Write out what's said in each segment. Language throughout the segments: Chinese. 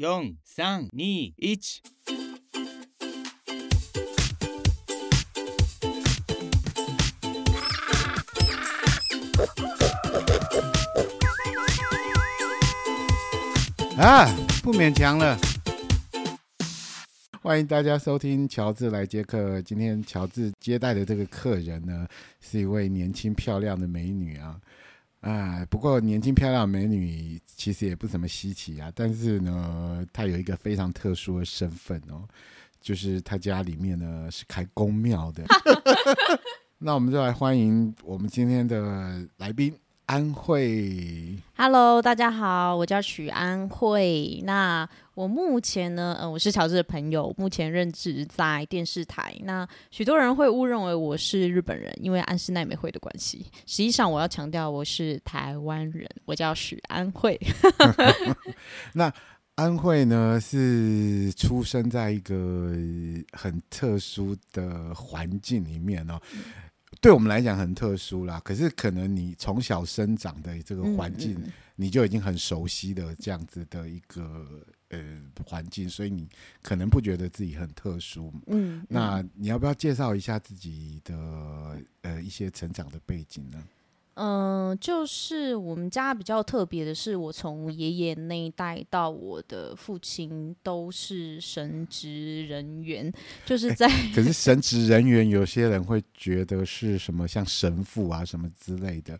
四三二一。啊，不勉强了。欢迎大家收听乔治来接客。今天乔治接待的这个客人呢，是一位年轻漂亮的美女啊。啊，不过年轻漂亮美女其实也不怎么稀奇啊。但是呢，她有一个非常特殊的身份哦，就是她家里面呢是开公庙的。那我们就来欢迎我们今天的来宾。安慧，Hello，大家好，我叫许安慧。那我目前呢，呃，我是乔治的朋友，目前任职在电视台。那许多人会误认为我是日本人，因为安室奈美惠的关系。实际上，我要强调我是台湾人，我叫许安慧。那安慧呢，是出生在一个很特殊的环境里面哦。嗯对我们来讲很特殊啦，可是可能你从小生长的这个环境，嗯嗯、你就已经很熟悉的这样子的一个呃环境，所以你可能不觉得自己很特殊。嗯，那你要不要介绍一下自己的呃一些成长的背景呢？嗯、呃，就是我们家比较特别的是，我从爷爷那一代到我的父亲都是神职人员，就是在。可是神职人员有些人会觉得是什么像神父啊什么之类的，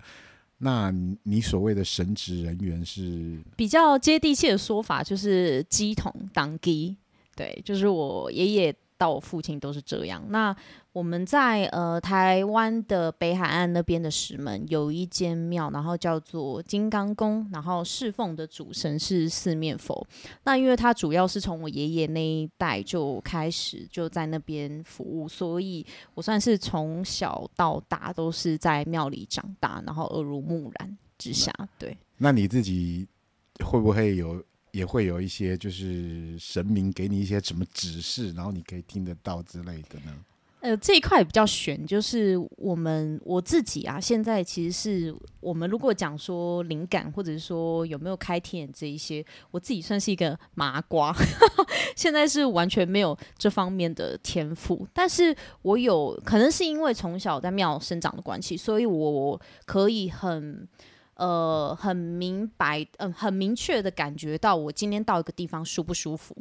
那你所谓的神职人员是比较接地气的说法，就是鸡桶当鸡，对，就是我爷爷。到我父亲都是这样。那我们在呃台湾的北海岸那边的石门有一间庙，然后叫做金刚宫，然后侍奉的主神是四面佛。那因为他主要是从我爷爷那一代就开始就在那边服务，所以我算是从小到大都是在庙里长大，然后耳濡目染之下。对，那你自己会不会有？也会有一些，就是神明给你一些什么指示，然后你可以听得到之类的呢？呃，这一块比较悬，就是我们我自己啊，现在其实是我们如果讲说灵感，或者是说有没有开天眼这一些，我自己算是一个麻瓜，现在是完全没有这方面的天赋，但是我有可能是因为从小在庙生长的关系，所以我可以很。呃，很明白，嗯、呃，很明确的感觉到我今天到一个地方舒不舒服。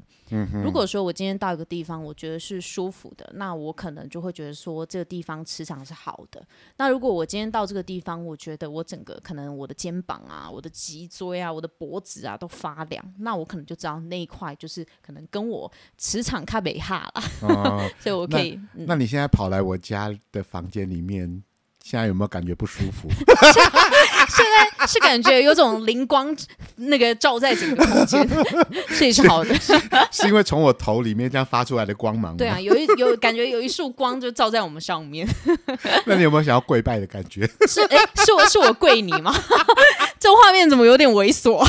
如果说我今天到一个地方，我觉得是舒服的，那我可能就会觉得说这个地方磁场是好的。那如果我今天到这个地方，我觉得我整个可能我的肩膀啊、我的脊椎啊、我的脖子啊都发凉，那我可能就知道那一块就是可能跟我磁场卡北哈了。哦。所以我可以那、嗯。那你现在跑来我家的房间里面？现在有没有感觉不舒服？现在是感觉有种灵光那个照在整个空间，所以是好的。是，是因为从我头里面这样发出来的光芒吗？对啊，有一有感觉有一束光就照在我们上面。那你有没有想要跪拜的感觉？是哎，是我是我跪你吗？这画面怎么有点猥琐？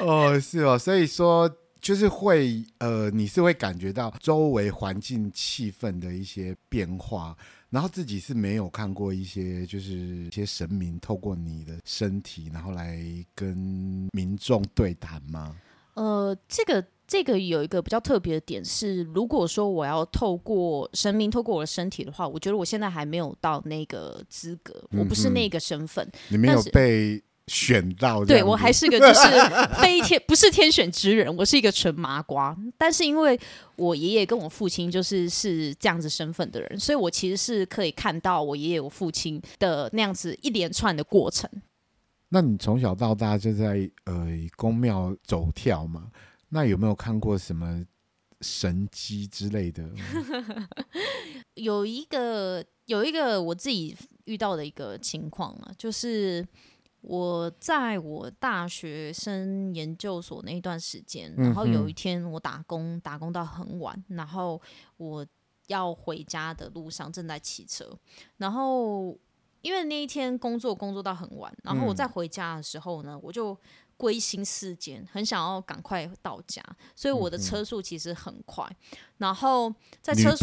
哦，是哦，所以说就是会呃，你是会感觉到周围环境气氛的一些变化。然后自己是没有看过一些，就是一些神明透过你的身体，然后来跟民众对谈吗？呃，这个这个有一个比较特别的点是，如果说我要透过神明透过我的身体的话，我觉得我现在还没有到那个资格，嗯、我不是那个身份。你没有被。选到对，我还是个就是非天不是天选之人，我是一个纯麻瓜。但是因为我爷爷跟我父亲就是是这样子身份的人，所以我其实是可以看到我爷爷我父亲的那样子一连串的过程。那你从小到大就在呃宫庙走跳嘛？那有没有看过什么神机之类的？有一个有一个我自己遇到的一个情况啊，就是。我在我大学生研究所那一段时间，然后有一天我打工，打工到很晚，然后我要回家的路上正在骑车，然后因为那一天工作工作到很晚，然后我在回家的时候呢，我就。归心似箭，很想要赶快到家，所以我的车速其实很快。嗯、然后在车速，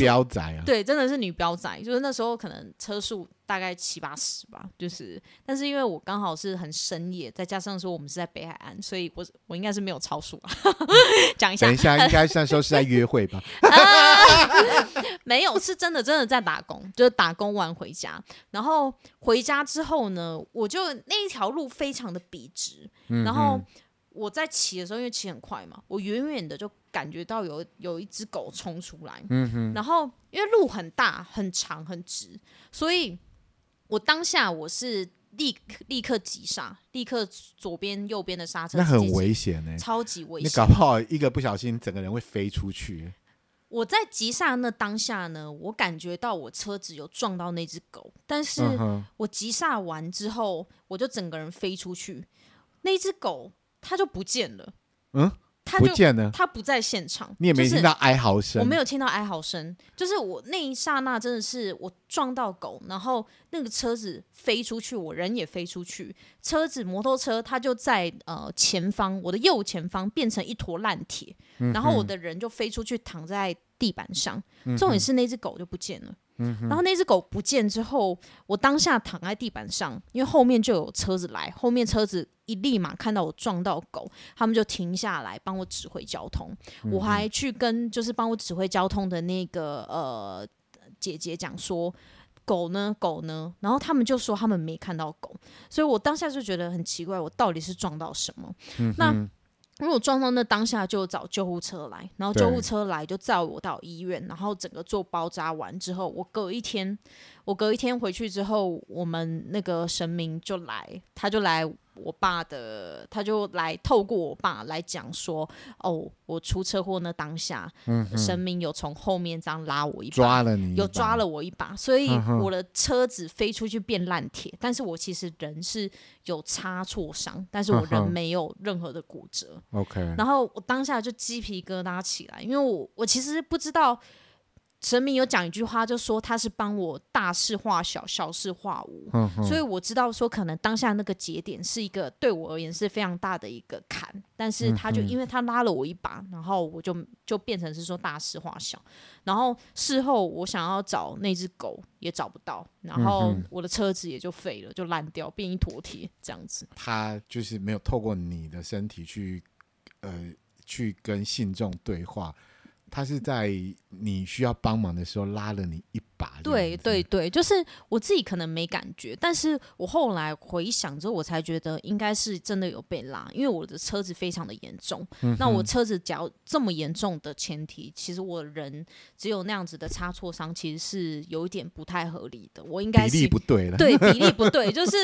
对，真的是女飙仔，就是那时候可能车速大概七八十吧，就是。但是因为我刚好是很深夜，再加上说我们是在北海岸，所以我我应该是没有超速啊。讲一下，等一下，应该那时候是在约会吧？没有，是真的真的在打工，就是打工完回家，然后回家之后呢，我就那一条路非常的笔直，然后我在骑的时候，因为骑很快嘛，我远远的就感觉到有有一只狗冲出来，嗯、哼。然后因为路很大、很长、很直，所以我当下我是立立刻急刹，立刻左边、右边的刹车，那很危险呢、欸，超级危险，你搞不好一个不小心，整个人会飞出去。我在急刹那当下呢，我感觉到我车子有撞到那只狗，但是我急刹完之后，我就整个人飞出去，那只狗它就不见了。嗯。他就不见了，他不在现场。你也没听到哀嚎声，我没有听到哀嚎声。就是我那一刹那，真的是我撞到狗，然后那个车子飞出去，我人也飞出去。车子摩托车它就在呃前方，我的右前方变成一坨烂铁，嗯、然后我的人就飞出去躺在地板上。重点是那只狗就不见了。嗯、然后那只狗不见之后，我当下躺在地板上，因为后面就有车子来，后面车子。一立马看到我撞到狗，他们就停下来帮我指挥交通。嗯、我还去跟就是帮我指挥交通的那个呃姐姐讲说，狗呢狗呢，然后他们就说他们没看到狗，所以我当下就觉得很奇怪，我到底是撞到什么？嗯、那因为我撞到那当下就找救护车来，然后救护车来就载我到医院，然后整个做包扎完之后，我隔一天我隔一天回去之后，我们那个神明就来，他就来。我爸的，他就来透过我爸来讲说，哦，我出车祸那当下，嗯、哼神明有从后面这样拉我一把，抓了你，有抓了我一把，所以我的车子飞出去变烂铁，嗯、但是我其实人是有擦挫伤，但是我人没有任何的骨折。OK，、嗯、然后我当下就鸡皮疙瘩起来，因为我我其实不知道。神明有讲一句话，就说他是帮我大事化小，小事化无，所以我知道说可能当下那个节点是一个对我而言是非常大的一个坎，但是他就因为他拉了我一把，然后我就就变成是说大事化小，然后事后我想要找那只狗也找不到，然后我的车子也就废了，就烂掉，变一坨铁这样子。他就是没有透过你的身体去呃去跟信众对话。他是在你需要帮忙的时候拉了你一把。对对对，就是我自己可能没感觉，但是我后来回想之后，我才觉得应该是真的有被拉，因为我的车子非常的严重。嗯、那我车子只要这么严重的前提，其实我人只有那样子的擦挫伤，其实是有一点不太合理的。我应该是比例不对了，对 比例不对，就是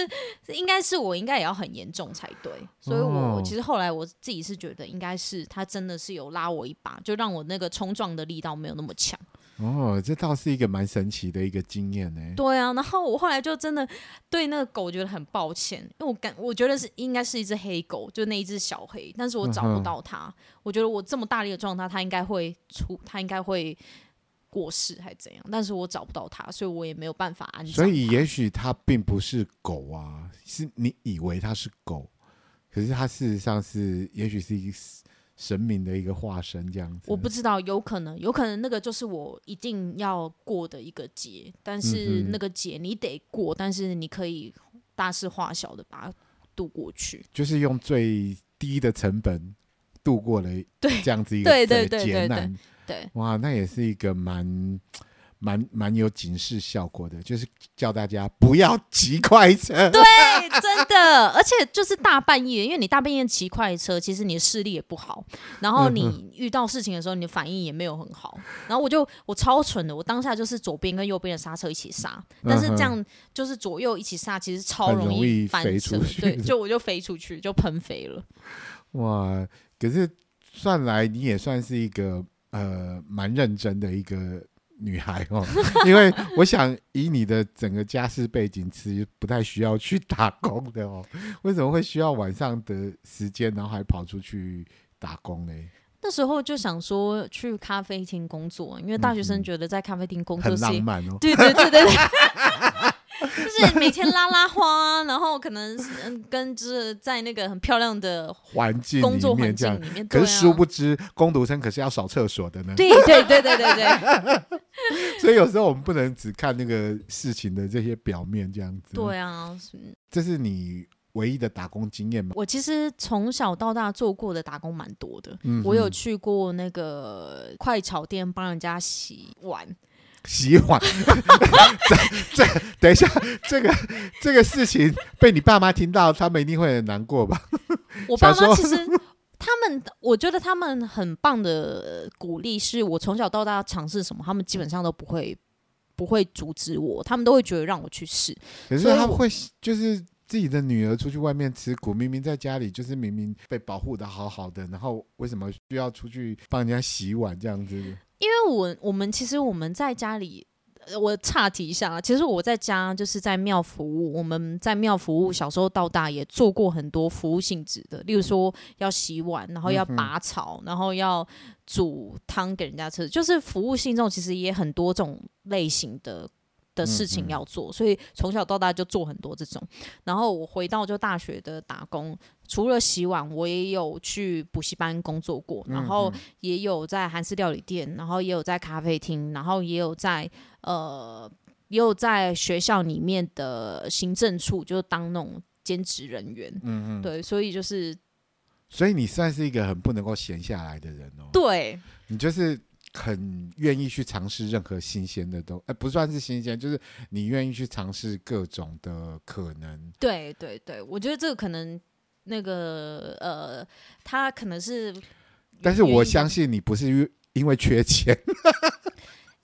应该是我应该也要很严重才对。所以我其实后来我自己是觉得，应该是他真的是有拉我一把，就让我那个冲撞的力道没有那么强。哦，这倒是一个蛮神奇的一个经验呢。对啊，然后我后来就真的对那个狗觉得很抱歉，因为我感我觉得是应该是一只黑狗，就那一只小黑，但是我找不到它。嗯、我觉得我这么大力的撞它，它应该会出，它应该会过世还是怎样？但是我找不到它，所以我也没有办法安。所以也许它并不是狗啊，是你以为它是狗，可是它事实上是，也许是一个。神明的一个化身，这样子，我不知道，有可能，有可能那个就是我一定要过的一个节，但是那个节你得过，嗯、但是你可以大事化小的把它度过去，就是用最低的成本度过了这样子一个对对对，对，哇，那也是一个蛮。蛮蛮有警示效果的，就是叫大家不要骑快车。对，真的，而且就是大半夜，因为你大半夜骑快车，其实你的视力也不好，然后你遇到事情的时候，你的反应也没有很好。然后我就我超蠢的，我当下就是左边跟右边的刹车一起刹，但是这样就是左右一起刹，其实超容易翻车。对，就我就飞出去，就喷飞了。哇！可是算来你也算是一个呃蛮认真的一个。女孩哦，因为我想以你的整个家世背景，其实不太需要去打工的哦。为什么会需要晚上的时间，然后还跑出去打工呢？那时候就想说去咖啡厅工作，因为大学生觉得在咖啡厅工作、嗯、很浪漫哦。对对对对对。就是每天拉拉花，然后可能嗯，跟着在那个很漂亮的环境工作环境里面，可是殊不知工读生可是要扫厕所的呢。对对对对对对。所以有时候我们不能只看那个事情的这些表面这样子。对啊，这是你唯一的打工经验吗？我其实从小到大做过的打工蛮多的，嗯、我有去过那个快炒店帮人家洗碗。洗碗，这这等一下，这个这个事情被你爸妈听到，他们一定会很难过吧？我爸妈其实他们，我觉得他们很棒的鼓励，是我从小到大尝试什么，他们基本上都不会不会阻止我，他们都会觉得让我去试。可是他们会就是自己的女儿出去外面吃苦，明明在家里就是明明被保护的好好的，然后为什么需要出去帮人家洗碗这样子？因为我我们其实我们在家里，我岔题一下啊。其实我在家就是在庙服务，我们在庙服务，小时候到大也做过很多服务性质的，例如说要洗碗，然后要拔草，然后要煮汤给人家吃，就是服务性这种，其实也很多种类型的。的事情要做，所以从小到大就做很多这种。然后我回到就大学的打工，除了洗碗，我也有去补习班工作过，然后也有在韩式料理店，然后也有在咖啡厅，然后也有在呃，也有在学校里面的行政处，就当那种兼职人员。嗯嗯，对，所以就是，所以你算是一个很不能够闲下来的人哦。对，你就是。很愿意去尝试任何新鲜的东，哎，不算是新鲜，就是你愿意去尝试各种的可能。对对对，我觉得这个可能那个呃，他可能是，但是我相信你不是因为缺钱。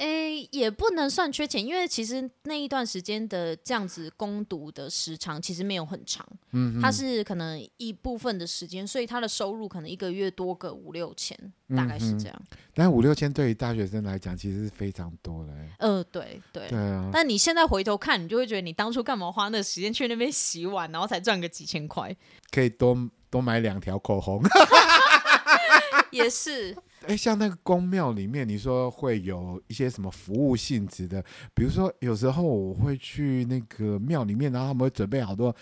诶，也不能算缺钱，因为其实那一段时间的这样子攻读的时长其实没有很长，嗯哼，它是可能一部分的时间，所以他的收入可能一个月多个五六千，大概是这样。嗯、但五六千对于大学生来讲，其实是非常多的。呃，对对对啊。但你现在回头看，你就会觉得你当初干嘛花那时间去那边洗碗，然后才赚个几千块，可以多多买两条口红。也是。哎，像那个宫庙里面，你说会有一些什么服务性质的？比如说，有时候我会去那个庙里面，然后他们会准备好多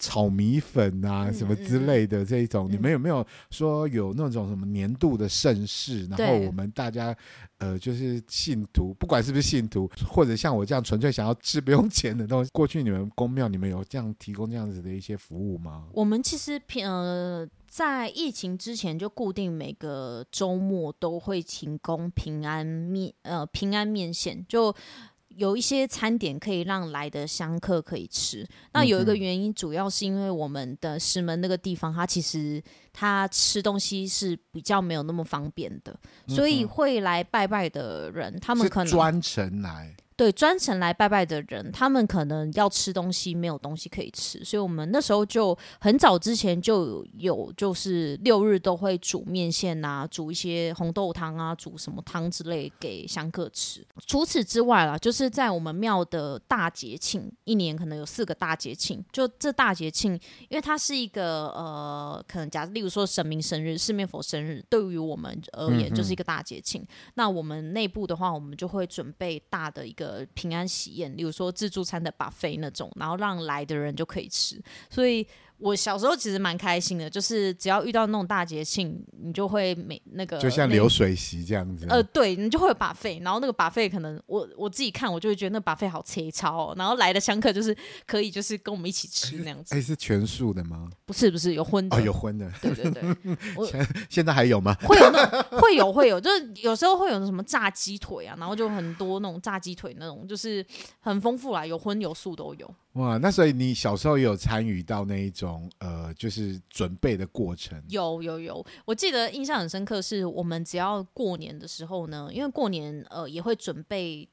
炒米粉啊，什么之类的这一种。嗯、你们有没有说有那种什么年度的盛事？然后我们大家呃，就是信徒，不管是不是信徒，或者像我这样纯粹想要吃不用钱的东西，过去你们公庙，你们有这样提供这样子的一些服务吗？我们其实平呃。在疫情之前，就固定每个周末都会提供平安面，呃，平安面线，就有一些餐点可以让来的香客可以吃。那有一个原因，主要是因为我们的石门那个地方，它其实它吃东西是比较没有那么方便的，所以会来拜拜的人，他们可能专程来。对，专程来拜拜的人，他们可能要吃东西，没有东西可以吃，所以我们那时候就很早之前就有，就是六日都会煮面线啊，煮一些红豆汤啊，煮什么汤之类给香客吃。除此之外啦，就是在我们庙的大节庆，一年可能有四个大节庆，就这大节庆，因为它是一个呃，可能假设例如说神明生日、四面佛生日，对于我们而言就是一个大节庆。嗯、那我们内部的话，我们就会准备大的一个。呃，平安喜宴，例如说自助餐的 buffet 那种，然后让来的人就可以吃，所以。我小时候其实蛮开心的，就是只要遇到那种大节庆，你就会每那个就像流水席这样子。呃，对，你就会有 buffet，然后那个 buffet 可能我我自己看，我就会觉得那 buffet 好切超哦。然后来的香客就是可以就是跟我们一起吃那样子。哎，是全素的吗？不是不是，有荤的哦，有荤的。对对对，现现在还有吗？会有那 会有会有，就是有时候会有什么炸鸡腿啊，然后就很多那种炸鸡腿那种，就是很丰富啦，有荤有素都有。哇，那所以你小时候也有参与到那一种呃，就是准备的过程？有有有，我记得印象很深刻，是我们只要过年的时候呢，因为过年呃也会准备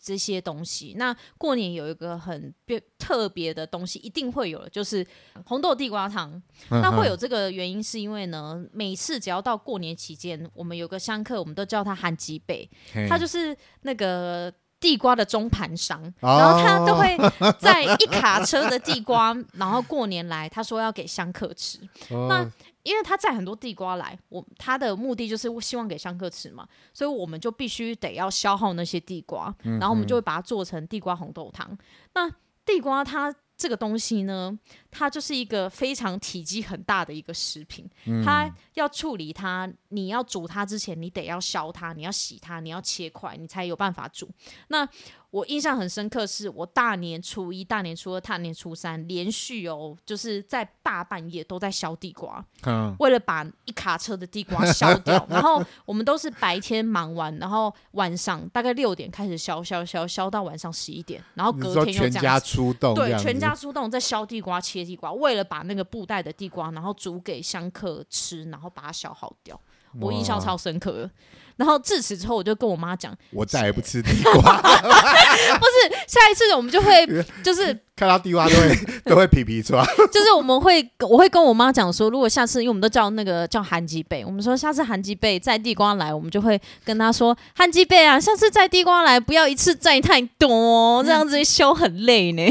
这些东西。那过年有一个很别特别的东西，一定会有的，就是红豆地瓜汤。那会有这个原因，是因为呢，每次只要到过年期间，我们有个香客，我们都叫他韩吉贝，他就是那个。地瓜的中盘商，然后他都会在一卡车的地瓜，然后过年来，他说要给香客吃。那因为他载很多地瓜来，我他的目的就是希望给香客吃嘛，所以我们就必须得要消耗那些地瓜，然后我们就会把它做成地瓜红豆汤。那地瓜它。这个东西呢，它就是一个非常体积很大的一个食品。嗯、它要处理它，你要煮它之前，你得要削它，你要洗它，你要切块，你才有办法煮。那我印象很深刻，是我大年初一、大年初二、大年初三连续哦，就是在大半夜都在削地瓜，嗯、为了把一卡车的地瓜 削掉。然后我们都是白天忙完，然后晚上大概六点开始削削削削到晚上十一点，然后隔天又这样，全家出动，对，全家出动在削地瓜、切地瓜，为了把那个布袋的地瓜，然后煮给香客吃，然后把它消耗掉。我印象超深刻的。然后自此之后，我就跟我妈讲，我再也不吃地瓜。不是，下一次我们就会 就是看到地瓜都会 都会皮皮剉。就是我们会，我会跟我妈讲说，如果下次，因为我们都叫那个叫韩吉贝，我们说下次韩吉贝载地瓜来，我们就会跟她说，韩吉贝啊，下次载地瓜来不要一次摘太多，这样子修很累呢。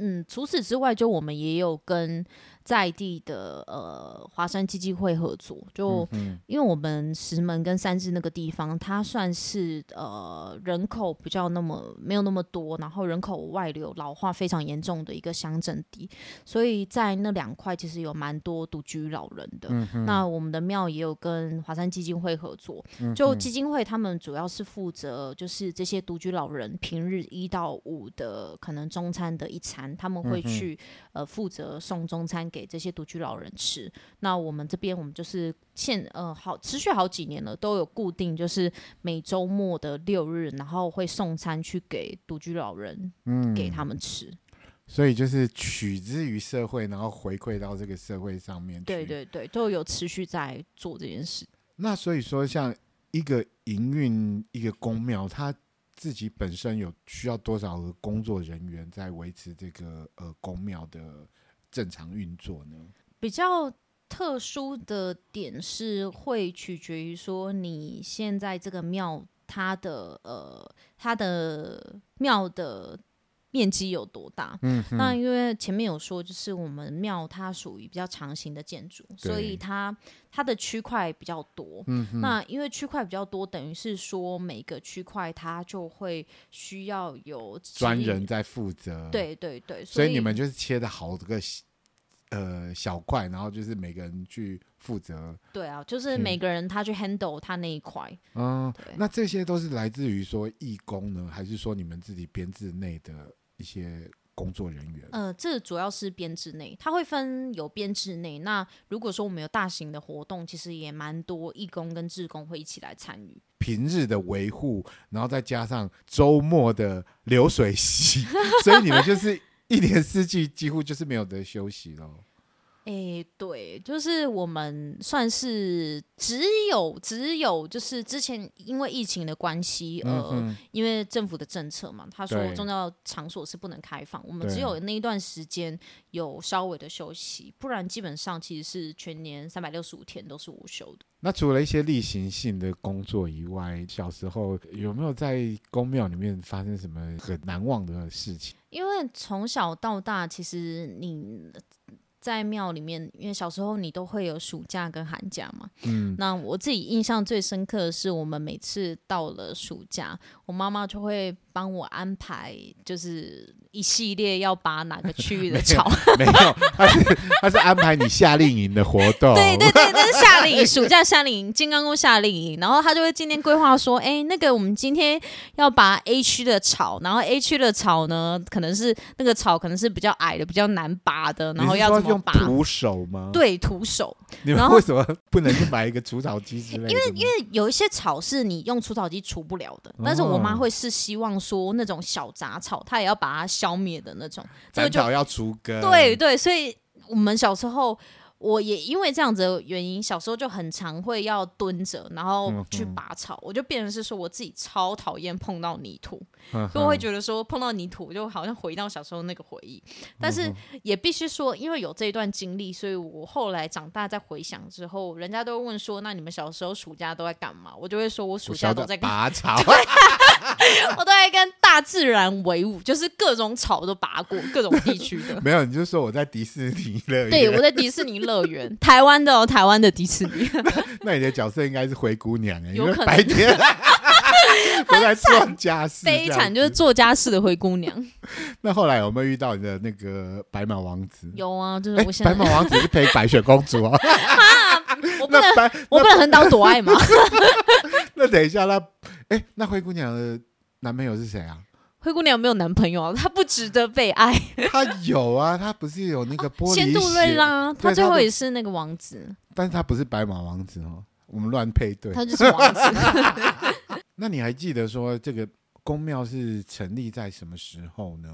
嗯，除此之外，就我们也有跟。在地的呃华山基金会合作，就、嗯、因为我们石门跟三芝那个地方，它算是呃人口比较那么没有那么多，然后人口外流老化非常严重的一个乡镇地，所以在那两块其实有蛮多独居老人的。嗯、那我们的庙也有跟华山基金会合作，就基金会他们主要是负责就是这些独居老人平日一到五的可能中餐的一餐，他们会去、嗯、呃负责送中餐。给这些独居老人吃。那我们这边，我们就是现呃好持续好几年了，都有固定，就是每周末的六日，然后会送餐去给独居老人，嗯，给他们吃。所以就是取之于社会，然后回馈到这个社会上面。对对对，都有持续在做这件事。那所以说，像一个营运一个公庙，它自己本身有需要多少个工作人员在维持这个呃公庙的？正常运作呢？比较特殊的点是会取决于说你现在这个庙它的呃它的庙的面积有多大？嗯，那因为前面有说，就是我们庙它属于比较长形的建筑，所以它它的区块比较多。嗯哼，那因为区块比较多，等于是说每个区块它就会需要有专人在负责。对对对，所以，所以你们就是切的好这个。呃，小块，然后就是每个人去负责。对啊，就是每个人他去 handle 他那一块。嗯，那这些都是来自于说义工呢，还是说你们自己编制内的一些工作人员？呃，这主要是编制内，它会分有编制内。那如果说我们有大型的活动，其实也蛮多义工跟志工会一起来参与。平日的维护，然后再加上周末的流水席，所以你们就是。一年四季几乎就是没有得休息了。哎、欸，对，就是我们算是只有只有就是之前因为疫情的关系，呃，嗯、因为政府的政策嘛，他说宗教场所是不能开放，我们只有那一段时间有稍微的休息，不然基本上其实是全年三百六十五天都是无休的。那除了一些例行性的工作以外，小时候有没有在宫庙里面发生什么很难忘的事情？因为从小到大，其实你。在庙里面，因为小时候你都会有暑假跟寒假嘛。嗯，那我自己印象最深刻的是，我们每次到了暑假，我妈妈就会帮我安排，就是。一系列要拔哪个区域的草？没有，他是他是安排你夏令营的活动。对对对，那是夏令营，暑假夏令营，金刚宫夏令营。然后他就会今天规划说，哎，那个我们今天要拔 A 区的草，然后 A 区的草呢，可能是那个草可能是比较矮的，比较难拔的，然后要怎么拔？徒手吗？对，徒手。你们为什么不能去买一个除草机之类的？因为因为有一些草是你用除草机除不了的，但是我妈会是希望说那种小杂草，她也要把它消。消灭的那种，这个就要除根。对对，所以我们小时候，我也因为这样子的原因，小时候就很常会要蹲着，然后去拔草，我就变成是说我自己超讨厌碰到泥土，所以、我会觉得说碰到泥土就好像回到小时候那个回忆。但是也必须说，因为有这一段经历，所以我后来长大再回想之后，人家都会问说：“那你们小时候暑假都在干嘛？”我就会说我暑假都在拔草，我都在跟大自然为伍，就是各种草都拔过，各种地区的。没有，你就说我在迪士尼乐园，对，我在迪士尼。乐园，台湾的哦，台湾的迪士尼。那你的角色应该是灰姑娘哎，有可能白天 都在做家事，悲惨就是做家事的灰姑娘。那后来有没有遇到你的那个白马王子？有啊，就是我现在白马王子是陪白雪公主啊。我不能，我不能横刀夺爱吗？那等一下，那哎，那灰姑娘的男朋友是谁啊？灰姑娘有没有男朋友啊，她不值得被爱。她有啊，她不是有那个玻璃仙杜瑞拉，她最后也是那个王子。但是她不是白马王子哦，我们乱配对。她就是王子。那你还记得说这个宫庙是成立在什么时候呢？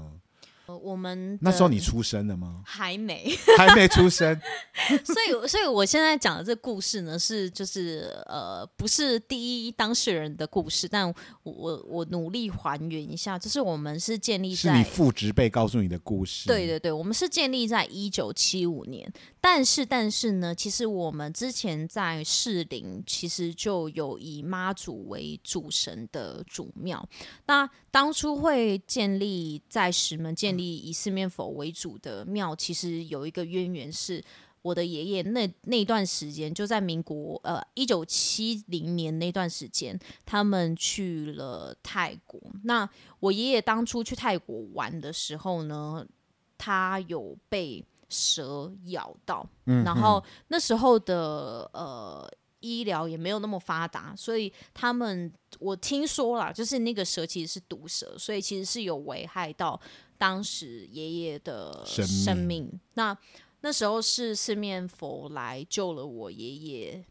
我们那时候你出生了吗？还没，还没出生。所以，所以我现在讲的这故事呢，是就是呃，不是第一当事人的故事，但我我我努力还原一下，就是我们是建立在是你父职辈告诉你的故事。对对对，我们是建立在一九七五年，但是但是呢，其实我们之前在士林其实就有以妈祖为主神的主庙，那当初会建立在石门建立以四面佛为主的庙，其实有一个渊源，是我的爷爷那那段时间，就在民国呃一九七零年那段时间，他们去了泰国。那我爷爷当初去泰国玩的时候呢，他有被蛇咬到，嗯、然后那时候的呃。医疗也没有那么发达，所以他们我听说了，就是那个蛇其实是毒蛇，所以其实是有危害到当时爷爷的生命。生命。那那时候是四面佛来救了我爷爷。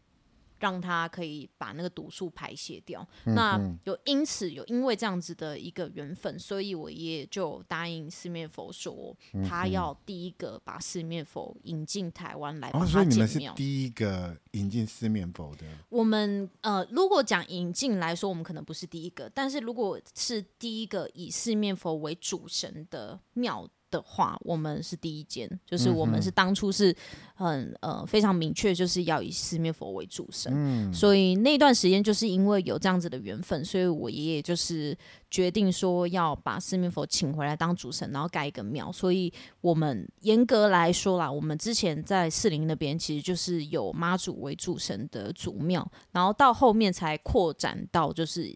让他可以把那个毒素排泄掉。嗯、那有因此有因为这样子的一个缘分，所以我爷爷就答应四面佛说，他要第一个把四面佛引进台湾来帮他建庙。哦，所以你们是第一个引进四面佛的。我们呃，如果讲引进来说，我们可能不是第一个，但是如果是第一个以四面佛为主神的庙。的话，我们是第一间，就是我们是当初是很呃非常明确，就是要以四面佛为主神，嗯、所以那段时间就是因为有这样子的缘分，所以我爷爷就是决定说要把四面佛请回来当主神，然后盖一个庙。所以我们严格来说啦，我们之前在四林那边其实就是有妈祖为主神的祖庙，然后到后面才扩展到就是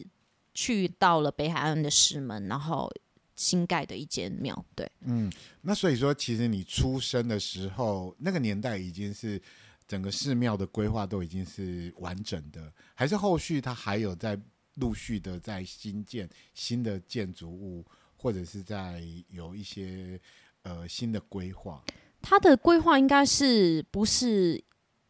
去到了北海岸的石门，然后。新盖的一间庙，对，嗯，那所以说，其实你出生的时候，那个年代已经是整个寺庙的规划都已经是完整的，还是后续它还有在陆续的在新建新的建筑物，或者是在有一些呃新的规划？它的规划应该是不是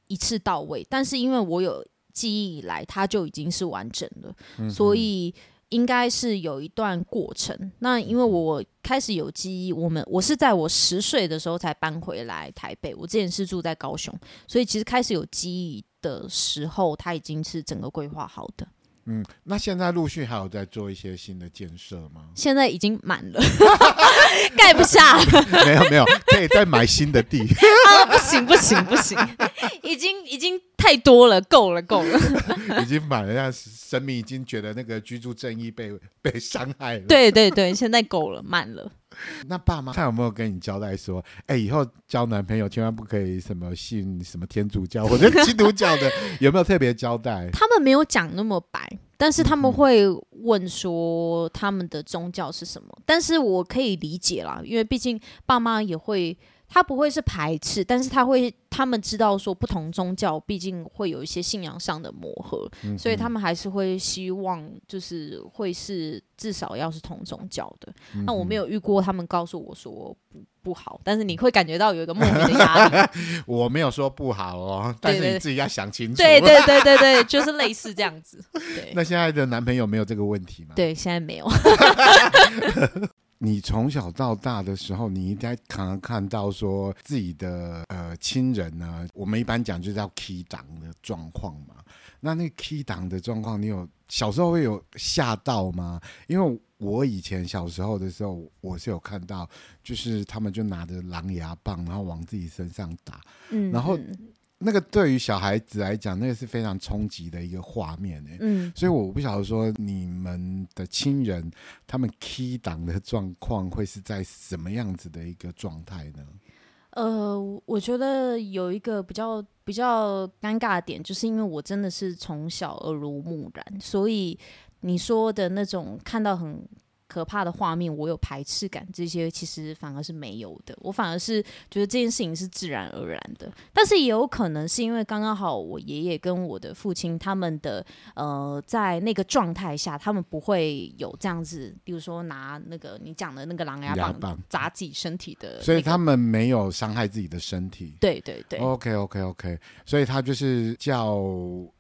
一次到位，但是因为我有记忆以来，它就已经是完整的，嗯、所以。应该是有一段过程。那因为我开始有记忆，我们我是在我十岁的时候才搬回来台北。我之前是住在高雄，所以其实开始有记忆的时候，它已经是整个规划好的。嗯，那现在陆续还有在做一些新的建设吗？现在已经满了，盖不下了。没有没有，可以再买新的地。啊，不行不行不行，已经已经太多了，够了够了。已经满了，让生命已经觉得那个居住正义被被伤害了。对对对，现在够了，满了。那爸妈他有没有跟你交代说，哎，以后交男朋友千万不可以什么信什么天主教 或者基督教的？有没有特别交代？他们没有讲那么白，但是他们会问说他们的宗教是什么。嗯、但是我可以理解啦，因为毕竟爸妈也会。他不会是排斥，但是他会，他们知道说不同宗教毕竟会有一些信仰上的磨合，嗯、所以他们还是会希望就是会是至少要是同宗教的。嗯、那我没有遇过他们告诉我说不不好，但是你会感觉到有一个莫名的压力。我没有说不好哦，但是你自己要想清楚。对对对对对，就是类似这样子。对。那现在的男朋友没有这个问题吗？对，现在没有。你从小到大的时候，你应该常常看到说自己的呃亲人呢，我们一般讲就叫 key 档的状况嘛。那那 key 档的状况，你有小时候会有吓到吗？因为我以前小时候的时候，我是有看到，就是他们就拿着狼牙棒，然后往自己身上打，嗯，然后。那个对于小孩子来讲，那个是非常冲击的一个画面诶。嗯，所以我不晓得说你们的亲人他们 key 档的状况会是在什么样子的一个状态呢？呃，我觉得有一个比较比较尴尬的点，就是因为我真的是从小耳濡目染，所以你说的那种看到很。可怕的画面，我有排斥感，这些其实反而是没有的。我反而是觉得这件事情是自然而然的，但是也有可能是因为刚刚好我爷爷跟我的父亲他们的呃，在那个状态下，他们不会有这样子，比如说拿那个你讲的那个狼牙棒砸自己身体的，所以他们没有伤害自己的身体。对对对，OK OK OK，所以他就是叫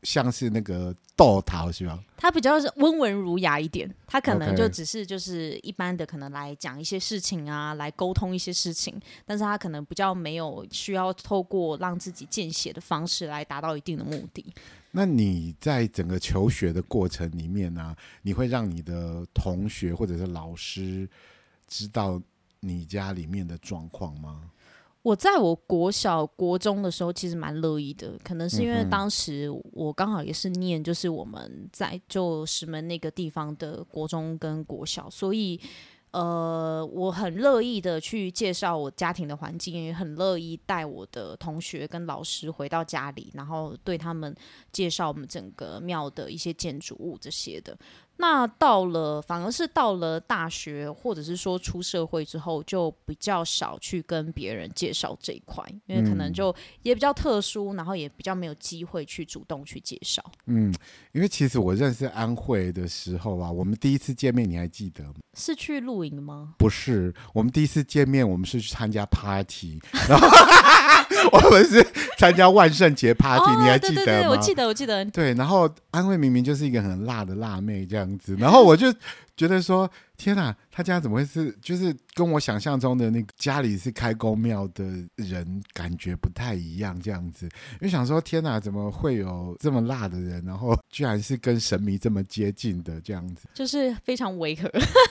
像是那个。豆桃是吧？他比较是温文儒雅一点，他可能就只是就是一般的，可能来讲一些事情啊，来沟通一些事情，但是他可能比较没有需要透过让自己见血的方式来达到一定的目的。那你在整个求学的过程里面呢、啊，你会让你的同学或者是老师知道你家里面的状况吗？我在我国小、国中的时候，其实蛮乐意的。可能是因为当时我刚好也是念，就是我们在就石门那个地方的国中跟国小，所以呃，我很乐意的去介绍我家庭的环境，也很乐意带我的同学跟老师回到家里，然后对他们介绍我们整个庙的一些建筑物这些的。那到了，反而是到了大学，或者是说出社会之后，就比较少去跟别人介绍这一块，因为可能就也比较特殊，然后也比较没有机会去主动去介绍。嗯，因为其实我认识安慧的时候啊，我们第一次见面你还记得吗？是去露营吗？不是，我们第一次见面，我们是去参加 party，然后我们是参加万圣节 party，哦，你还记得吗？对对对，我记得，我记得。对，然后安慧明明就是一个很辣的辣妹这样子，然后我就觉得说。天哪，他家怎么会是？就是跟我想象中的那个家里是开公庙的人，感觉不太一样这样子。因为想说，天哪，怎么会有这么辣的人？然后居然是跟神明这么接近的这样子，就是非常违和。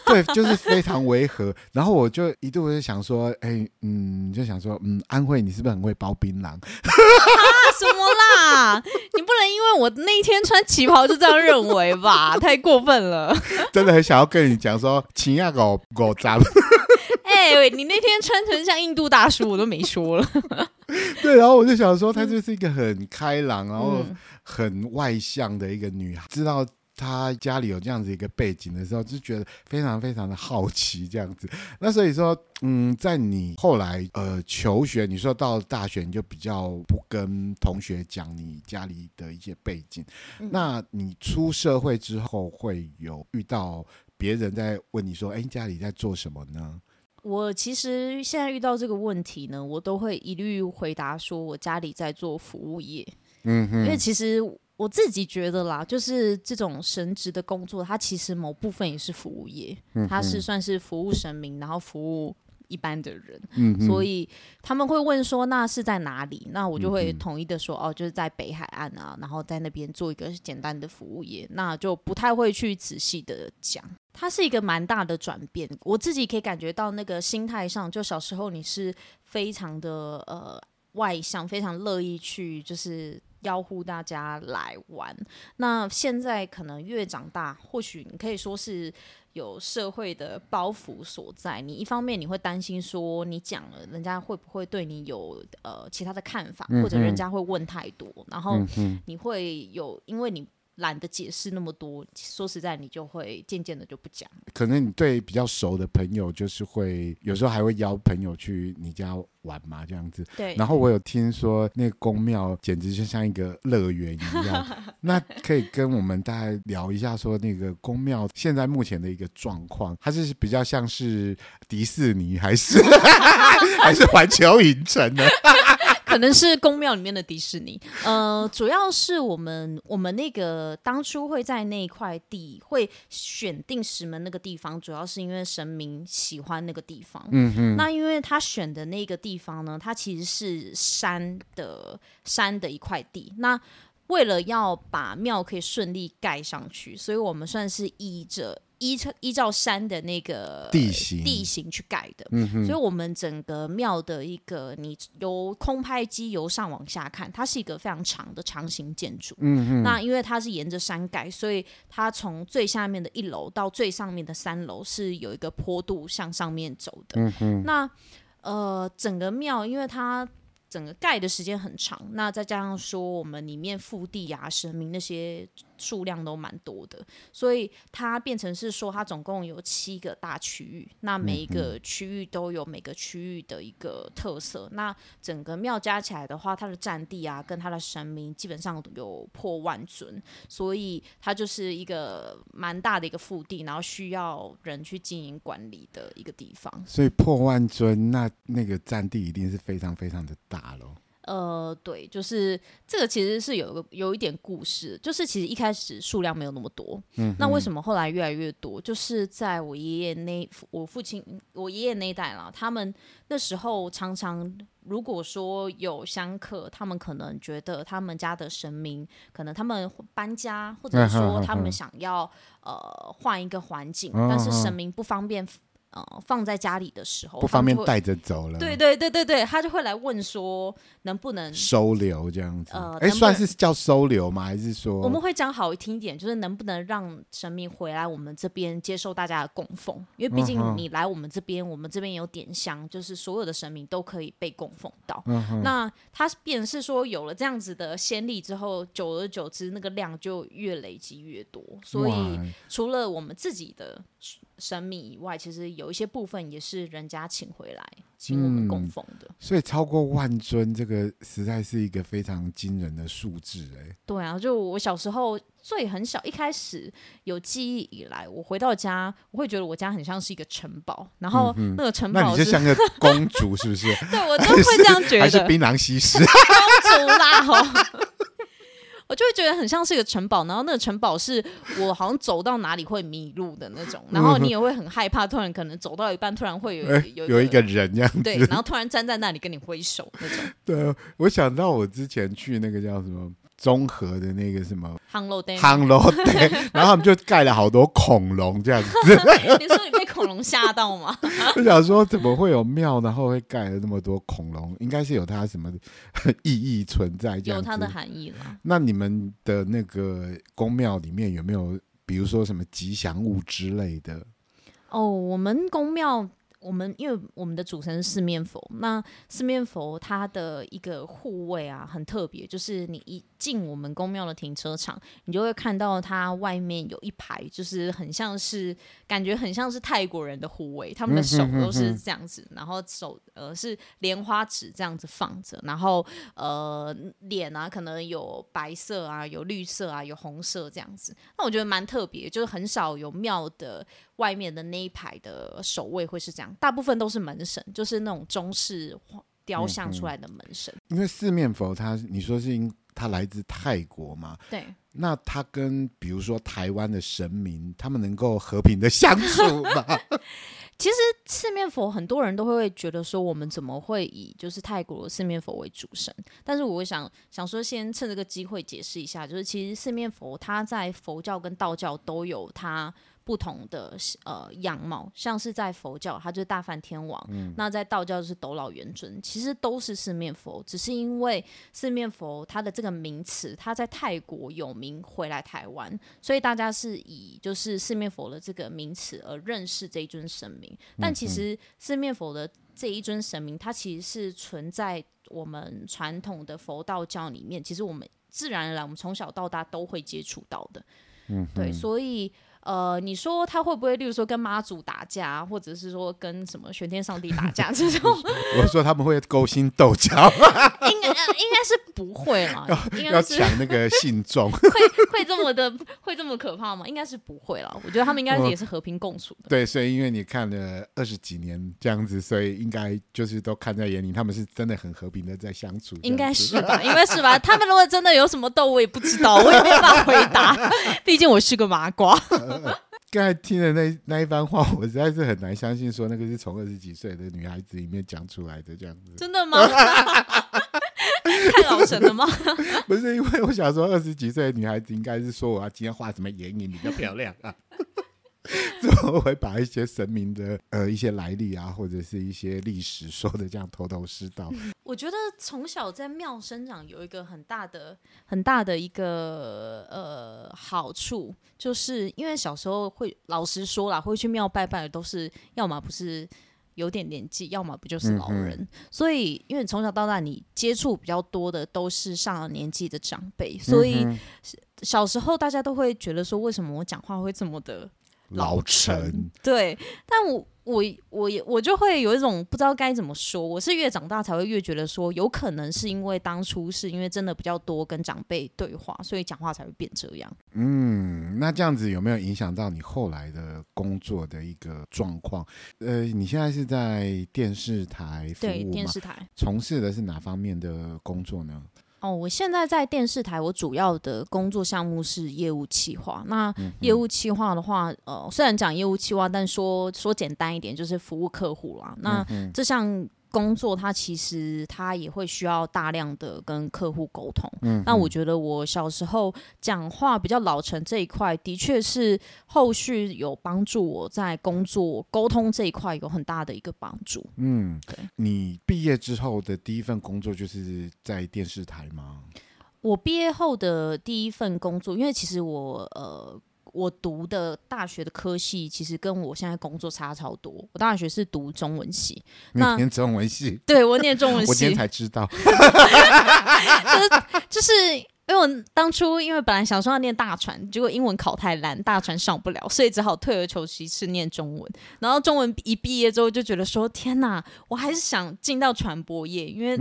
对，就是非常违和。然后我就一度就想说，哎、欸，嗯，就想说，嗯，安慧，你是不是很会包槟榔？什么啦？你不能因为我那一天穿旗袍就这样认为吧？太过分了！真的很想要跟你讲说，请亚狗狗脏。哎、欸，你那天穿成像印度大叔，我都没说了。对，然后我就想说，她就是一个很开朗，然后很外向的一个女孩，知道。他家里有这样子一个背景的时候，就觉得非常非常的好奇这样子。那所以说，嗯，在你后来呃求学，你说到大学你就比较不跟同学讲你家里的一些背景。嗯。那你出社会之后，会有遇到别人在问你说：“哎，家里在做什么呢？”我其实现在遇到这个问题呢，我都会一律回答说：“我家里在做服务业。”嗯哼，因为其实。我自己觉得啦，就是这种神职的工作，它其实某部分也是服务业，它是算是服务神明，然后服务一般的人。嗯，所以他们会问说，那是在哪里？那我就会统一的说，哦，就是在北海岸啊，然后在那边做一个简单的服务业，那就不太会去仔细的讲。它是一个蛮大的转变，我自己可以感觉到那个心态上，就小时候你是非常的呃外向，非常乐意去就是。招呼大家来玩。那现在可能越长大，或许你可以说是有社会的包袱所在。你一方面你会担心说，你讲了，人家会不会对你有呃其他的看法，或者人家会问太多，然后你会有，因为你。懒得解释那么多，说实在，你就会渐渐的就不讲。可能你对比较熟的朋友，就是会有时候还会邀朋友去你家玩嘛，这样子。对。然后我有听说那个宫庙简直就像一个乐园一样，那可以跟我们大概聊一下，说那个宫庙现在目前的一个状况，它是比较像是迪士尼，还是 还是环球影城呢？可能是宫庙里面的迪士尼。呃，主要是我们我们那个当初会在那一块地会选定石门那个地方，主要是因为神明喜欢那个地方。嗯嗯。那因为他选的那个地方呢，它其实是山的山的一块地。那为了要把庙可以顺利盖上去，所以我们算是依着依依照山的那个地形地形去盖的。所以我们整个庙的一个，你由空拍机由上往下看，它是一个非常长的长形建筑。那因为它是沿着山盖，所以它从最下面的一楼到最上面的三楼是有一个坡度向上面走的。那呃，整个庙因为它。整个盖的时间很长，那再加上说我们里面复地啊、神明那些数量都蛮多的，所以它变成是说它总共有七个大区域，那每一个区域都有每个区域的一个特色。嗯、那整个庙加起来的话，它的占地啊跟它的神明基本上有破万尊，所以它就是一个蛮大的一个腹地，然后需要人去经营管理的一个地方。所以破万尊，那那个占地一定是非常非常的大。呃，对，就是这个其实是有个有一点故事，就是其实一开始数量没有那么多，嗯，那为什么后来越来越多？就是在我爷爷那我父亲我爷爷那一代啦，他们那时候常常如果说有香客，他们可能觉得他们家的神明可能他们搬家，或者说他们想要呃换一个环境，但是神明不方便。呃，放在家里的时候不方便带着走了。对对对对对，他就会来问说能不能收留这样子。呃，哎，算是叫收留吗？还是说我们会讲好听一点，就是能不能让神明回来我们这边接受大家的供奉？因为毕竟你来我们这边，我们这边有点香，就是所有的神明都可以被供奉到。那他便是说有了这样子的先例之后，久而久之那个量就越累积越多。所以除了我们自己的。神明以外，其实有一些部分也是人家请回来，请我们供奉的。嗯，所以超过万尊，这个实在是一个非常惊人的数字哎。对啊，就我小时候最很小，一开始有记忆以来，我回到家，我会觉得我家很像是一个城堡，然后那个城堡，那你就像个公主，是不是？对，我都会这样觉得，还是槟榔西施公主啦，吼。我就会觉得很像是一个城堡，然后那个城堡是我好像走到哪里会迷路的那种，然后你也会很害怕，突然可能走到一半，突然会有有有一个人这样子，对，然后突然站在那里跟你挥手那种。对，我想到我之前去那个叫什么。综合的那个什么航楼店，航楼店，然后他们就盖了好多恐龙这样子。你说你被恐龙吓到吗？我想说怎么会有庙，然后会盖了那么多恐龙？应该是有它什么意义存在，有它的含义了。那你们的那个宫庙里面有没有，比如说什么吉祥物之类的？哦，我们宫庙。我们因为我们的主神是四面佛，那四面佛它的一个护卫啊很特别，就是你一进我们宫庙的停车场，你就会看到它外面有一排，就是很像是感觉很像是泰国人的护卫，他们的手都是这样子，然后手呃是莲花指这样子放着，然后呃脸啊可能有白色啊，有绿色啊，有红色这样子，那我觉得蛮特别，就是很少有庙的。外面的那一排的守卫会是这样，大部分都是门神，就是那种中式雕像出来的门神。嗯嗯、因为四面佛它，你说是因他来自泰国嘛？对。那它跟比如说台湾的神明，他们能够和平的相处吗？其实四面佛很多人都会觉得说，我们怎么会以就是泰国的四面佛为主神？但是我想想说，先趁这个机会解释一下，就是其实四面佛它在佛教跟道教都有他。不同的呃样貌，像是在佛教，它就是大梵天王；嗯、那在道教就是斗老元尊，其实都是四面佛，只是因为四面佛它的这个名词，它在泰国有名，回来台湾，所以大家是以就是四面佛的这个名词而认识这一尊神明。但其实四面佛的这一尊神明，它其实是存在我们传统的佛道教里面，其实我们自然而然，我们从小到大都会接触到的。嗯，对，所以。呃，你说他会不会，例如说跟妈祖打架，或者是说跟什么玄天上帝打架这种？我说他们会勾心斗角。应该是不会啦，应该要抢那个信众，会会这么的会这么可怕吗？应该是不会啦。我觉得他们应该也是和平共处的。对，所以因为你看了二十几年这样子，所以应该就是都看在眼里，他们是真的很和平的在相处。应该是吧？应该是吧？他们如果真的有什么斗，我也不知道，我也没办法回答。毕竟我是个麻瓜。刚才听的那那一番话，我实在是很难相信，说那个是从二十几岁的女孩子里面讲出来的这样子。真的吗？太老成了吗？不是，因为我想说，二十几岁的女孩子应该是说，我要今天画什么眼影比较漂亮啊。怎么会把一些神明的呃一些来历啊，或者是一些历史说的这样头头是道？我觉得从小在庙生长有一个很大的很大的一个呃好处，就是因为小时候会老实说啦，会去庙拜拜的都是要么不是有点年纪，要么不就是老人。嗯、所以因为从小到大你接触比较多的都是上了年纪的长辈，所以、嗯、小时候大家都会觉得说，为什么我讲话会这么的。老陈对，但我我我也我就会有一种不知道该怎么说。我是越长大才会越觉得说，有可能是因为当初是因为真的比较多跟长辈对话，所以讲话才会变这样。嗯，那这样子有没有影响到你后来的工作的一个状况？呃，你现在是在电视台服务吗？对，电视台从事的是哪方面的工作呢？哦，我现在在电视台，我主要的工作项目是业务企划。那业务企划的话，呃，虽然讲业务企划，但说说简单一点，就是服务客户啦。那这项。工作，他其实他也会需要大量的跟客户沟通。嗯，那我觉得我小时候讲话比较老成这一块，的确是后续有帮助我在工作沟通这一块有很大的一个帮助。嗯，对。你毕业之后的第一份工作就是在电视台吗？我毕业后的第一份工作，因为其实我呃。我读的大学的科系其实跟我现在工作差超多。我大学是读中文系，那念中文系，对，我念中文系，我今天才知道，就是。就是因为我当初因为本来想说要念大传，结果英文考太烂，大传上不了，所以只好退而求其次念中文。然后中文一毕业之后就觉得说天哪，我还是想进到传播业，因为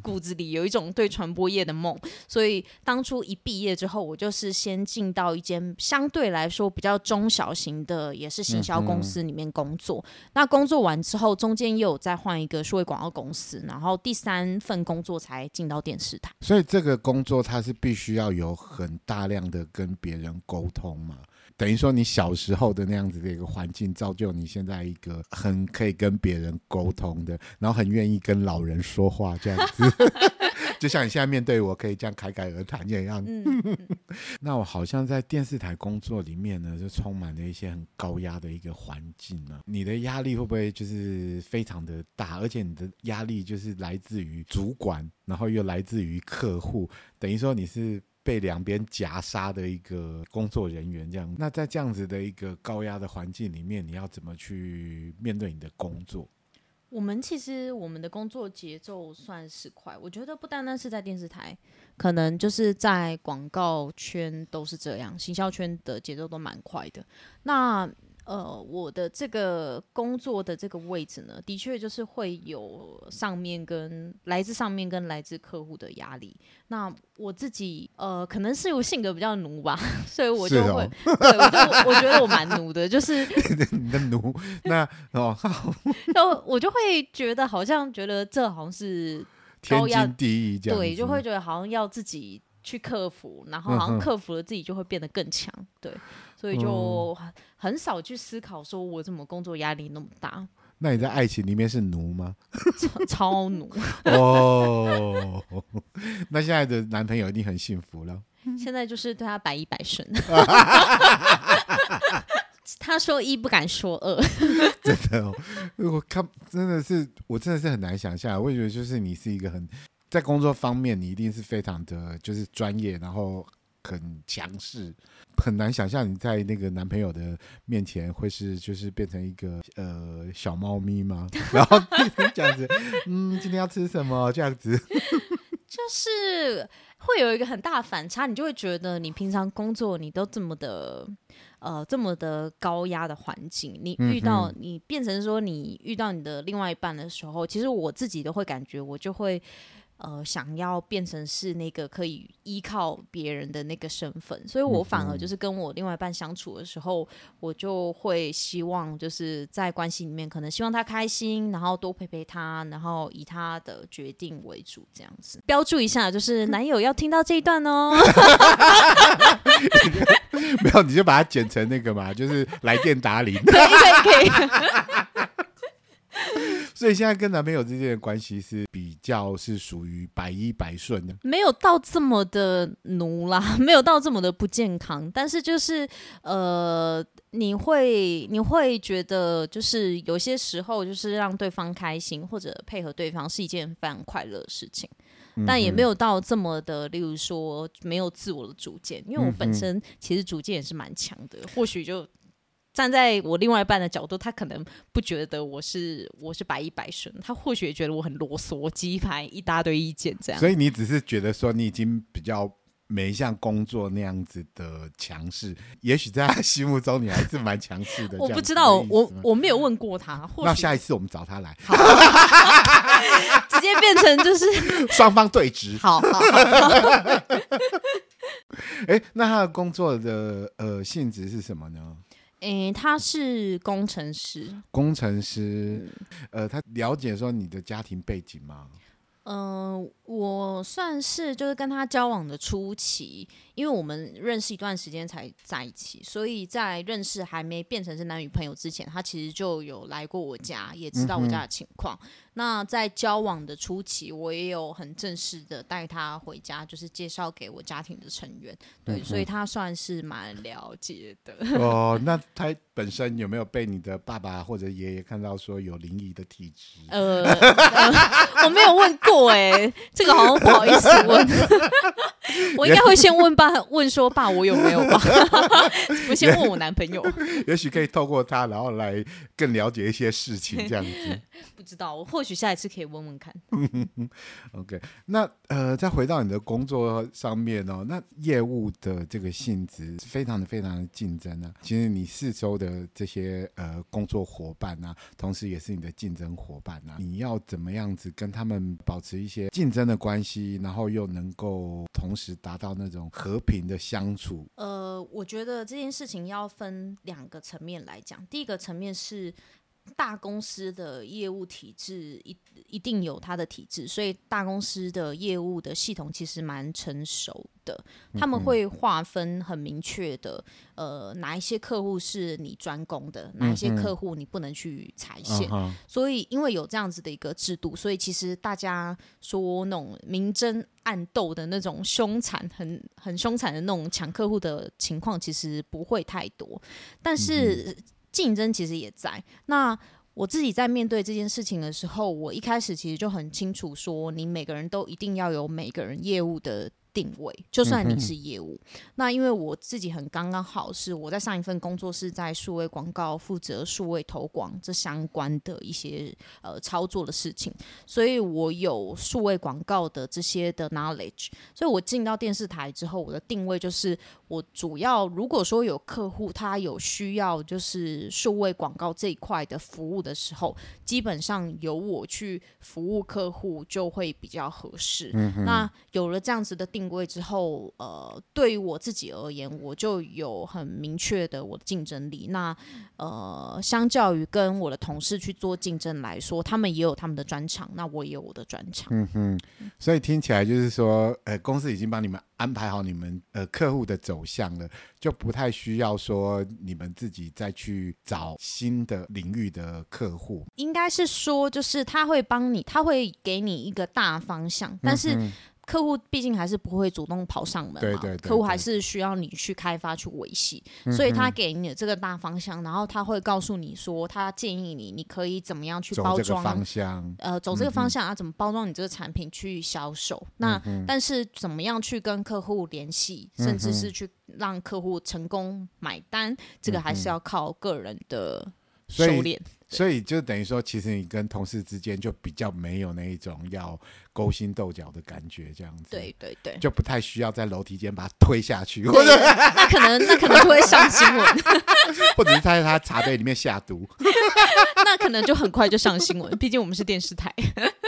骨子里有一种对传播业的梦。所以当初一毕业之后，我就是先进到一间相对来说比较中小型的，也是行销公司里面工作。那工作完之后，中间又有再换一个数位广告公司，然后第三份工作才进到电视台。所以这个工作它是。必须要有很大量的跟别人沟通嘛，等于说你小时候的那样子的一个环境，造就你现在一个很可以跟别人沟通的，然后很愿意跟老人说话这样子，就像你现在面对我可以这样侃侃而谈一样。嗯、那我好像在电视台工作里面呢，就充满了一些很高压的一个环境呢。你的压力会不会就是非常的大？而且你的压力就是来自于主管。然后又来自于客户，等于说你是被两边夹杀的一个工作人员这样。那在这样子的一个高压的环境里面，你要怎么去面对你的工作？我们其实我们的工作节奏算是快，我觉得不单单是在电视台，可能就是在广告圈都是这样，行销圈的节奏都蛮快的。那呃，我的这个工作的这个位置呢，的确就是会有上面跟来自上面跟来自客户的压力。那我自己呃，可能是我性格比较奴吧，所以我就会，哦、对，我就我觉得我蛮奴的，就是 你的奴。那哦，就我就会觉得好像觉得这好像是天经地义这样，对，就会觉得好像要自己去克服，然后好像克服了自己就会变得更强，嗯、对。所以就很少去思考，说我怎么工作压力那么大。那你在爱情里面是奴吗？超，超奴 哦。那现在的男朋友一定很幸福了。现在就是对他百依百顺。他说一不敢说二。真的哦，我看真的是，我真的是很难想象。我也觉得就是你是一个很在工作方面，你一定是非常的就是专业，然后。很强势，很难想象你在那个男朋友的面前会是就是变成一个呃小猫咪吗？然后这样子，嗯，今天要吃什么？这样子，就是会有一个很大的反差，你就会觉得你平常工作你都这么的呃这么的高压的环境，你遇到你变成说你遇到你的另外一半的时候，其实我自己都会感觉我就会。呃想要变成是那个可以依靠别人的那个身份，所以我反而就是跟我另外一半相处的时候，我就会希望就是在关系里面，可能希望他开心，然后多陪陪他，然后以他的决定为主，这样子。标注一下，就是男友要听到这一段哦。没有，你就把它剪成那个嘛，就是来电打铃。可以可以可以。所以现在跟男朋友之间的关系是比较是属于百依百顺的，没有到这么的奴啦，没有到这么的不健康，但是就是呃，你会你会觉得就是有些时候就是让对方开心或者配合对方是一件非常快乐的事情。但也没有到这么的，例如说没有自我的主见，因为我本身其实主见也是蛮强的。或许就站在我另外一半的角度，他可能不觉得我是我是百依百顺，他或许也觉得我很啰嗦、鸡排一大堆意见这样。所以你只是觉得说你已经比较没像工作那样子的强势，也许在他心目中你还是蛮强势的。我不知道，我我没有问过他。那下一次我们找他来。好 直接变成就是 双方对峙。好，好，好。哎、欸，那他的工作的呃性质是什么呢？哎、欸，他是工程师。工程师，呃，他了解说你的家庭背景吗？嗯、呃，我算是就是跟他交往的初期，因为我们认识一段时间才在一起，所以在认识还没变成是男女朋友之前，他其实就有来过我家，也知道我家的情况。嗯那在交往的初期，我也有很正式的带他回家，就是介绍给我家庭的成员，对，嗯、所以他算是蛮了解的。哦，那他本身有没有被你的爸爸或者爷爷看到说有灵异的体质？呃，呃，我没有问过哎、欸，这个好像不好意思问。我应该会先问爸，问说爸，我有没有吧？我先问我男朋友。也许可以透过他，然后来更了解一些事情，这样子。不知道，我或许下一次可以问问看。OK，那呃，再回到你的工作上面哦，那业务的这个性质非常的非常的竞争啊。其实你四周的这些呃工作伙伴啊，同时也是你的竞争伙伴啊，你要怎么样子跟他们保持一些竞争的关系，然后又能够同时达到那种和平的相处？呃，我觉得这件事情要分两个层面来讲，第一个层面是。大公司的业务体制一一定有它的体制，所以大公司的业务的系统其实蛮成熟的。他们会划分很明确的，呃，哪一些客户是你专攻的，哪一些客户你不能去踩线。所以，因为有这样子的一个制度，所以其实大家说那种明争暗斗的那种凶残、很很凶残的那种抢客户的情况，其实不会太多。但是。竞争其实也在。那我自己在面对这件事情的时候，我一开始其实就很清楚说，你每个人都一定要有每个人业务的。定位，就算你是业务，嗯、那因为我自己很刚刚好是我在上一份工作是在数位广告负责数位投广这相关的一些呃操作的事情，所以我有数位广告的这些的 knowledge，所以我进到电视台之后，我的定位就是我主要如果说有客户他有需要就是数位广告这一块的服务的时候，基本上由我去服务客户就会比较合适。嗯、那有了这样子的定。定位之后，呃，对于我自己而言，我就有很明确的我的竞争力。那呃，相较于跟我的同事去做竞争来说，他们也有他们的专长，那我也有我的专长。嗯哼，所以听起来就是说，呃，公司已经帮你们安排好你们呃客户的走向了，就不太需要说你们自己再去找新的领域的客户。应该是说，就是他会帮你，他会给你一个大方向，但是。嗯客户毕竟还是不会主动跑上门嘛，对对对对，客户还是需要你去开发去维系，嗯、所以他给你的这个大方向，然后他会告诉你说，他建议你，你可以怎么样去包装方向，呃，走这个方向啊，怎么包装你这个产品去销售？嗯、那但是怎么样去跟客户联系，甚至是去让客户成功买单，这个还是要靠个人的修炼。所以就等于说，其实你跟同事之间就比较没有那一种要勾心斗角的感觉，这样子。对对对，就不太需要在楼梯间把他推下去，或者那可能那可能会上新闻，或者是在他茶杯里面下毒，那可能就很快就上新闻。毕竟我们是电视台。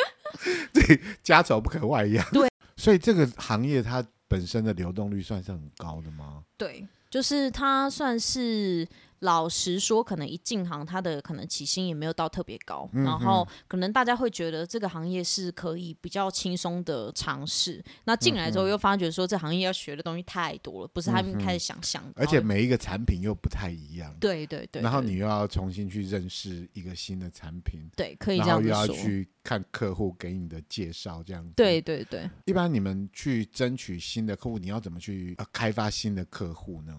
对，家丑不可外扬。对，所以这个行业它本身的流动率算是很高的吗？对，就是它算是。老实说，可能一进行，他的可能起薪也没有到特别高，嗯、然后可能大家会觉得这个行业是可以比较轻松的尝试。那进来之后又发觉说，这行业要学的东西太多了，不是他们开始想象的。而且每一个产品又不太一样。对对对。然后你又要重新去认识一个新的产品。对，可以这样说。然后又要去看客户给你的介绍，这样子。对对对。一般你们去争取新的客户，你要怎么去开发新的客户呢？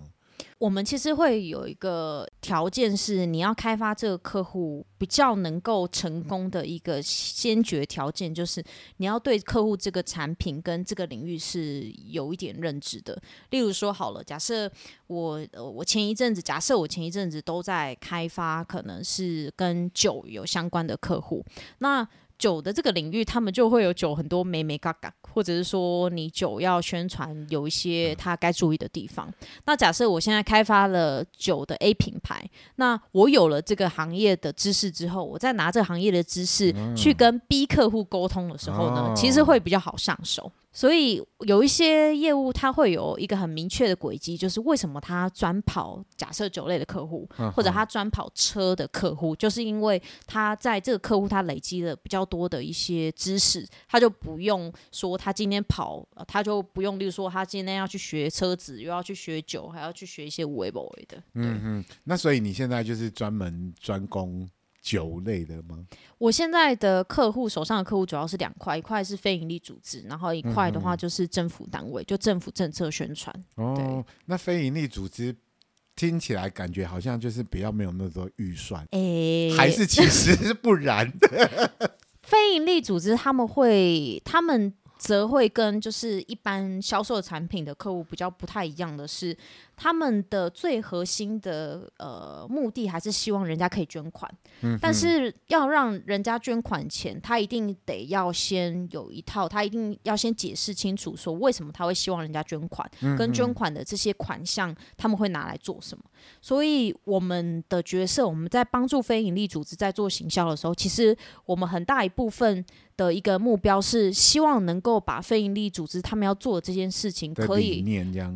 我们其实会有一个条件，是你要开发这个客户比较能够成功的一个先决条件，就是你要对客户这个产品跟这个领域是有一点认知的。例如说，好了，假设我呃我前一阵子，假设我前一阵子都在开发可能是跟酒有相关的客户，那。酒的这个领域，他们就会有酒很多美美嘎嘎，或者是说你酒要宣传有一些他该注意的地方。那假设我现在开发了酒的 A 品牌，那我有了这个行业的知识之后，我再拿这个行业的知识去跟 B 客户沟通的时候呢，其实会比较好上手。所以有一些业务，它会有一个很明确的轨迹，就是为什么他专跑假设酒类的客户，或者他专跑车的客户，就是因为他在这个客户他累积了比较多的一些知识，他就不用说他今天跑，他就不用，例如说他今天要去学车子，又要去学酒，还要去学一些微博的。嗯嗯，那所以你现在就是专门专攻。酒类的吗？我现在的客户手上的客户主要是两块，一块是非营利组织，然后一块的话就是政府单位，嗯、就政府政策宣传。哦，那非营利组织听起来感觉好像就是比较没有那么多预算，哎、欸，还是其实是不然的。非营利组织他们会，他们则会跟就是一般销售产品的客户比较不太一样的是。他们的最核心的呃目的还是希望人家可以捐款，嗯，但是要让人家捐款前，他一定得要先有一套，他一定要先解释清楚，说为什么他会希望人家捐款，嗯，跟捐款的这些款项他们会拿来做什么。所以我们的角色，我们在帮助非营利组织在做行销的时候，其实我们很大一部分的一个目标是希望能够把非营利组织他们要做的这件事情，可以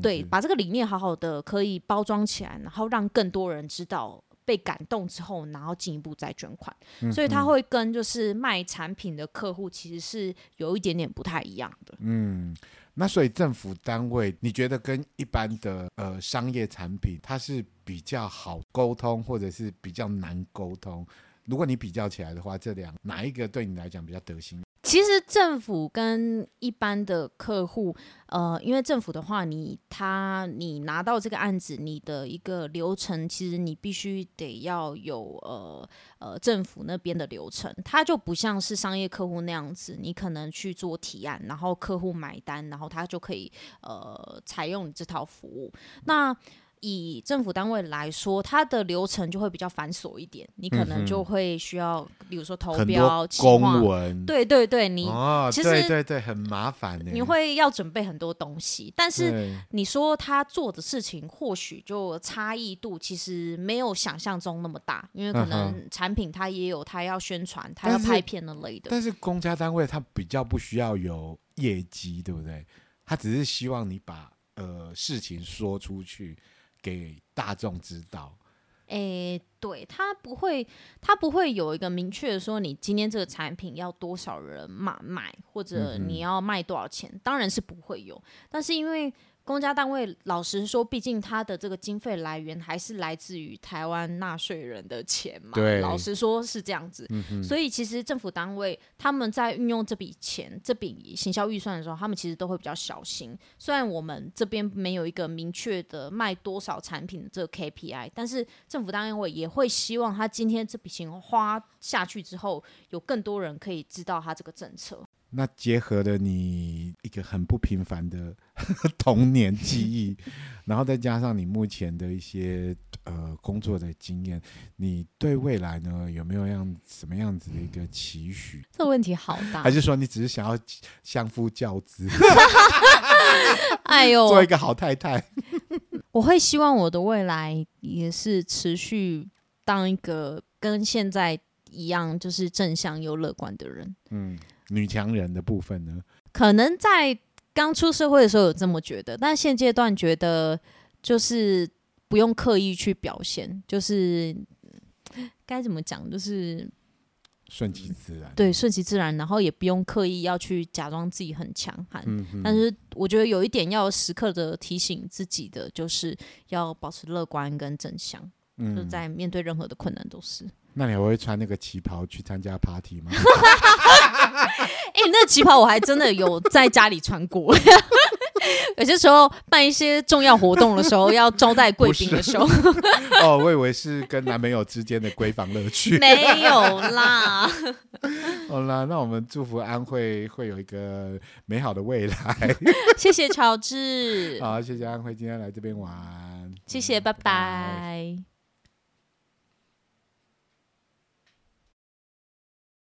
对把这个理念好好的。呃，可以包装起来，然后让更多人知道，被感动之后，然后进一步再捐款。嗯。所以他会跟就是卖产品的客户其实是有一点点不太一样的。嗯，那所以政府单位，你觉得跟一般的呃商业产品，它是比较好沟通，或者是比较难沟通？如果你比较起来的话，这两哪一个对你来讲比较得心？其实政府跟一般的客户，呃，因为政府的话你，他你拿到这个案子，你的一个流程，其实你必须得要有呃呃政府那边的流程，它就不像是商业客户那样子，你可能去做提案，然后客户买单，然后他就可以呃采用你这套服务。那以政府单位来说，它的流程就会比较繁琐一点，你可能就会需要，嗯、比如说投标、公文，对对对，你、哦、其实对对对，很麻烦的，你会要准备很多东西，但是你说他做的事情或许就差异度其实没有想象中那么大，因为可能产品它也有它要宣传，它要拍片的类的。但是公家单位它比较不需要有业绩，对不对？他只是希望你把呃事情说出去。给大众知道，诶、欸，对，他不会，他不会有一个明确的说，你今天这个产品要多少人买买，或者你要卖多少钱，嗯、当然是不会有，但是因为。公家单位，老实说，毕竟它的这个经费来源还是来自于台湾纳税人的钱嘛。对，老实说是这样子。嗯。所以其实政府单位他们在运用这笔钱、这笔行销预算的时候，他们其实都会比较小心。虽然我们这边没有一个明确的卖多少产品的这个 KPI，但是政府单位也会希望他今天这笔钱花下去之后，有更多人可以知道他这个政策。那结合了你一个很不平凡的 童年记忆，然后再加上你目前的一些呃工作的经验，你对未来呢有没有样什么样子的一个期许？这个问题好大，还是说你只是想要相夫教子？哎呦，做一个好太太。我会希望我的未来也是持续当一个跟现在一样，就是正向又乐观的人。嗯。女强人的部分呢？可能在刚出社会的时候有这么觉得，但现阶段觉得就是不用刻意去表现，就是该怎么讲，就是顺其自然。对，顺其自然，然后也不用刻意要去假装自己很强悍。但是我觉得有一点要时刻的提醒自己的，就是要保持乐观跟正向，嗯，就在面对任何的困难都是。那你还会穿那个旗袍去参加 party 吗？哎、欸，那个旗袍我还真的有在家里穿过。有些时候办一些重要活动的时候，要招待贵宾的时候。哦，我以为是跟男朋友之间的闺房乐趣。没有啦。好啦，那我们祝福安慧会有一个美好的未来。谢谢乔治。好，谢谢安慧今天来这边玩。谢谢，拜拜。拜拜。